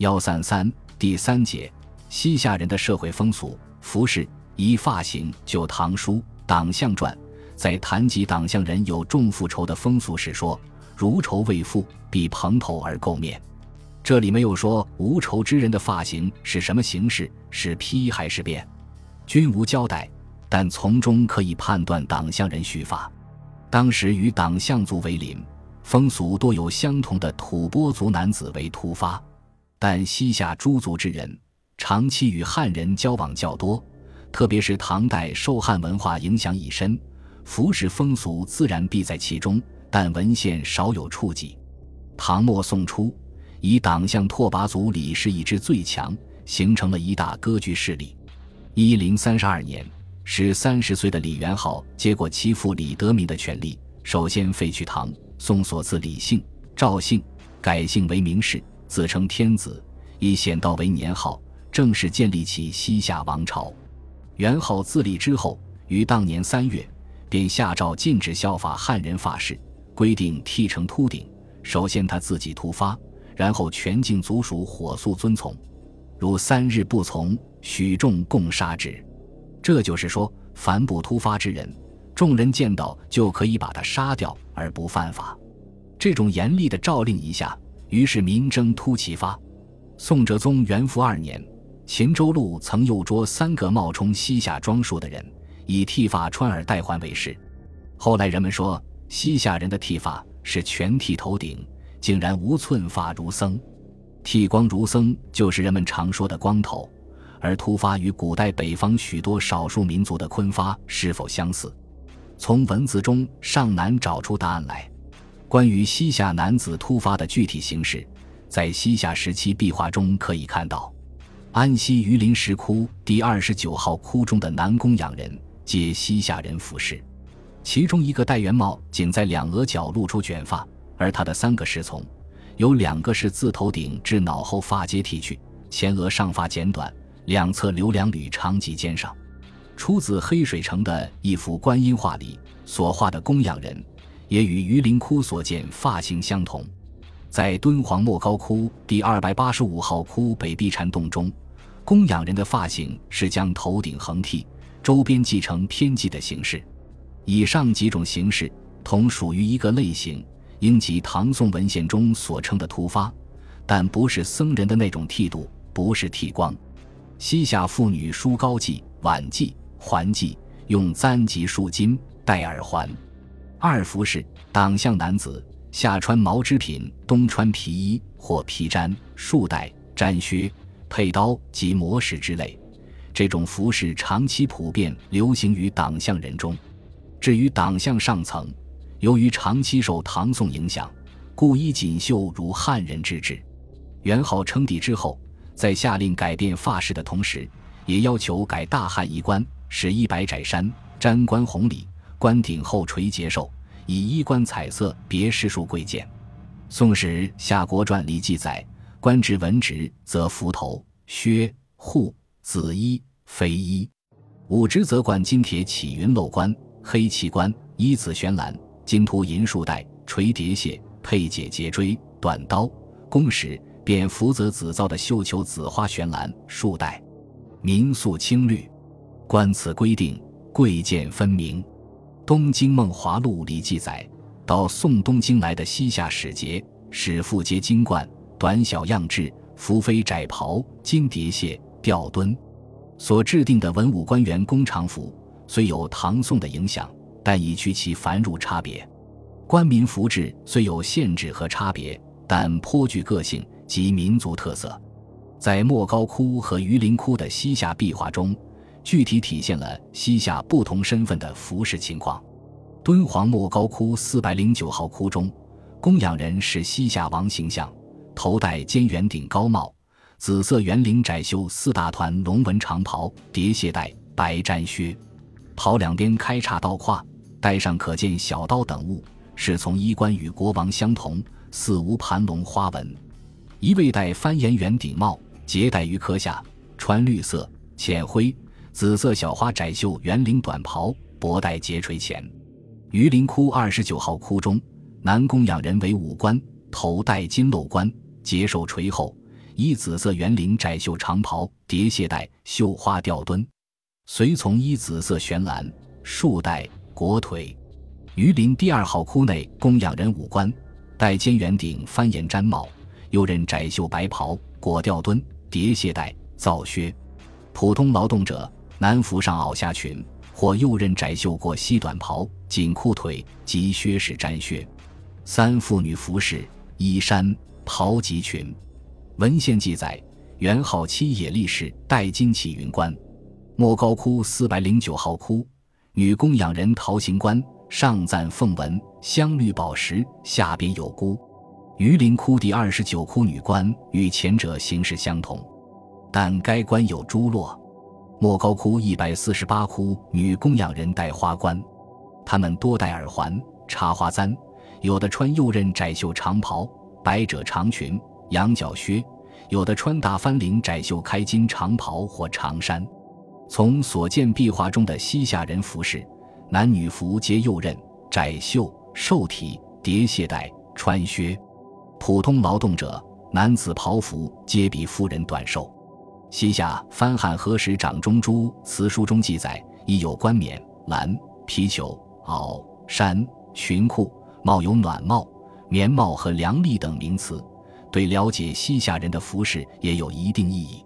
幺三三第三节，西夏人的社会风俗、服饰、衣发型。就《唐书·党项传》在谈及党项人有重复仇的风俗时说：“如仇未复，必蓬头而垢面。”这里没有说无仇之人的发型是什么形式，是披还是辫，均无交代。但从中可以判断党项人蓄发。当时与党项族为邻，风俗多有相同的吐蕃族男子为秃发，但西夏诸族之人长期与汉人交往较多，特别是唐代受汉文化影响已深，服饰风俗自然必在其中，但文献少有触及。唐末宋初。以党项拓跋族李氏一支最强，形成了一大割据势力。一零三十二年，是三十岁的李元昊接过其父李德民的权力，首先废去唐宋所赐李姓、赵姓，改姓为明氏，自称天子，以显道为年号，正式建立起西夏王朝。元昊自立之后，于当年三月，便下诏禁止效法汉人法事，规定剃成秃顶。首先他自己秃发。然后全境族属火速遵从，如三日不从，许众共杀之。这就是说，凡不突发之人，众人见到就可以把他杀掉而不犯法。这种严厉的诏令一下，于是民争突其发。宋哲宗元符二年，秦州路曾诱捉三个冒充西夏装束的人，以剃发穿耳戴环为事。后来人们说，西夏人的剃发是全剃头顶。竟然无寸发如僧，剃光如僧就是人们常说的光头，而秃发与古代北方许多少数民族的坤发是否相似？从文字中尚难找出答案来。关于西夏男子突发的具体形式，在西夏时期壁画中可以看到。安西榆林石窟第二十九号窟中的男供养人皆西夏人服饰，其中一个戴圆帽，仅在两额角露出卷发。而他的三个侍从，有两个是自头顶至脑后发皆剃去，前额上发剪短，两侧留两缕长及肩上。出自黑水城的一幅观音画里所画的供养人，也与榆林窟所见发型相同。在敦煌莫高窟第二百八十五号窟北壁禅洞中，供养人的发型是将头顶横剃，周边继承偏髻的形式。以上几种形式同属于一个类型。应及唐宋文献中所称的秃发，但不是僧人的那种剃度，不是剃光。西夏妇女梳高髻、挽髻、环髻，用簪及束巾，戴耳环。二服饰，党项男子夏穿毛织品，冬穿皮衣或皮毡、束带、毡靴、佩刀及磨石之类。这种服饰长期普遍流行于党项人中。至于党项上层，由于长期受唐宋影响，故衣锦绣如汉人之制。元昊称帝之后，在下令改变发饰的同时，也要求改大汉衣冠，使衣白窄衫，毡冠红里，冠顶后垂结绶，以衣冠彩色别士庶贵贱。《宋史·夏国传》里记载，官职文职则服头、靴、护、紫衣、飞衣；武职则冠金铁起云镂冠、黑旗冠、衣紫悬蓝。金涂银束带、垂叠楔、佩解结锥、短刀；弓时便福泽紫造的绣球紫花悬蓝束带。民素青绿，官此规定，贵贱分明。《东京梦华录》里记载，到宋东京来的西夏使节，使妇皆金冠，短小样制，服非窄袍，金叠楔，吊墩。所制定的文武官员弓常服，虽有唐宋的影响。但已去其繁缛差别，官民服制虽有限制和差别，但颇具个性及民族特色。在莫高窟和榆林窟的西夏壁画中，具体体现了西夏不同身份的服饰情况。敦煌莫高窟四百零九号窟中，供养人是西夏王形象，头戴尖圆顶高帽，紫色圆领窄袖四大团龙纹长袍，叠鞋带，白毡靴，袍两边开叉倒挎。带上可见小刀等物，是从衣冠与国王相同，似无盘龙花纹。一位戴翻檐圆顶帽，结带于壳下，穿绿色、浅灰、紫色小花窄袖圆领短袍，脖带结垂前。榆林窟二十九号窟中，男供养人为武官，头戴金镂冠，结绶垂后，以紫色圆领窄袖长袍、叠鞋带、绣花吊墩；随从依紫色悬蓝、束带、裹腿。榆林第二号窟内供养人五官，戴尖圆顶翻檐毡帽，又任窄袖白袍、裹吊墩、叠鞋带、皂靴。普通劳动者男服上袄下裙，或右衽窄袖过膝短袍、紧裤腿及靴式毡靴。三妇女服饰衣衫袍及裙。文献记载，元昊七野力士戴金起云冠。莫高窟四百零九号窟女供养人陶行观，上赞凤纹镶绿宝石，下边有箍。榆林窟第二十九窟女冠与前者形式相同。但该冠有珠落。莫高窟一百四十八窟女供养人戴花冠，她们多戴耳环、插花簪，有的穿右衽窄袖长袍、百褶长裙、羊角靴，有的穿大翻领窄袖开襟长袍或长衫。从所见壁画中的西夏人服饰，男女服皆右衽窄袖瘦体叠鞋带穿靴，普通劳动者男子袍服皆比妇人短瘦。西夏翻汉何时掌中珠词书中记载，亦有冠冕、蓝皮裘、袄、衫、裙裤、帽有暖帽、棉帽和凉笠等名词，对了解西夏人的服饰也有一定意义。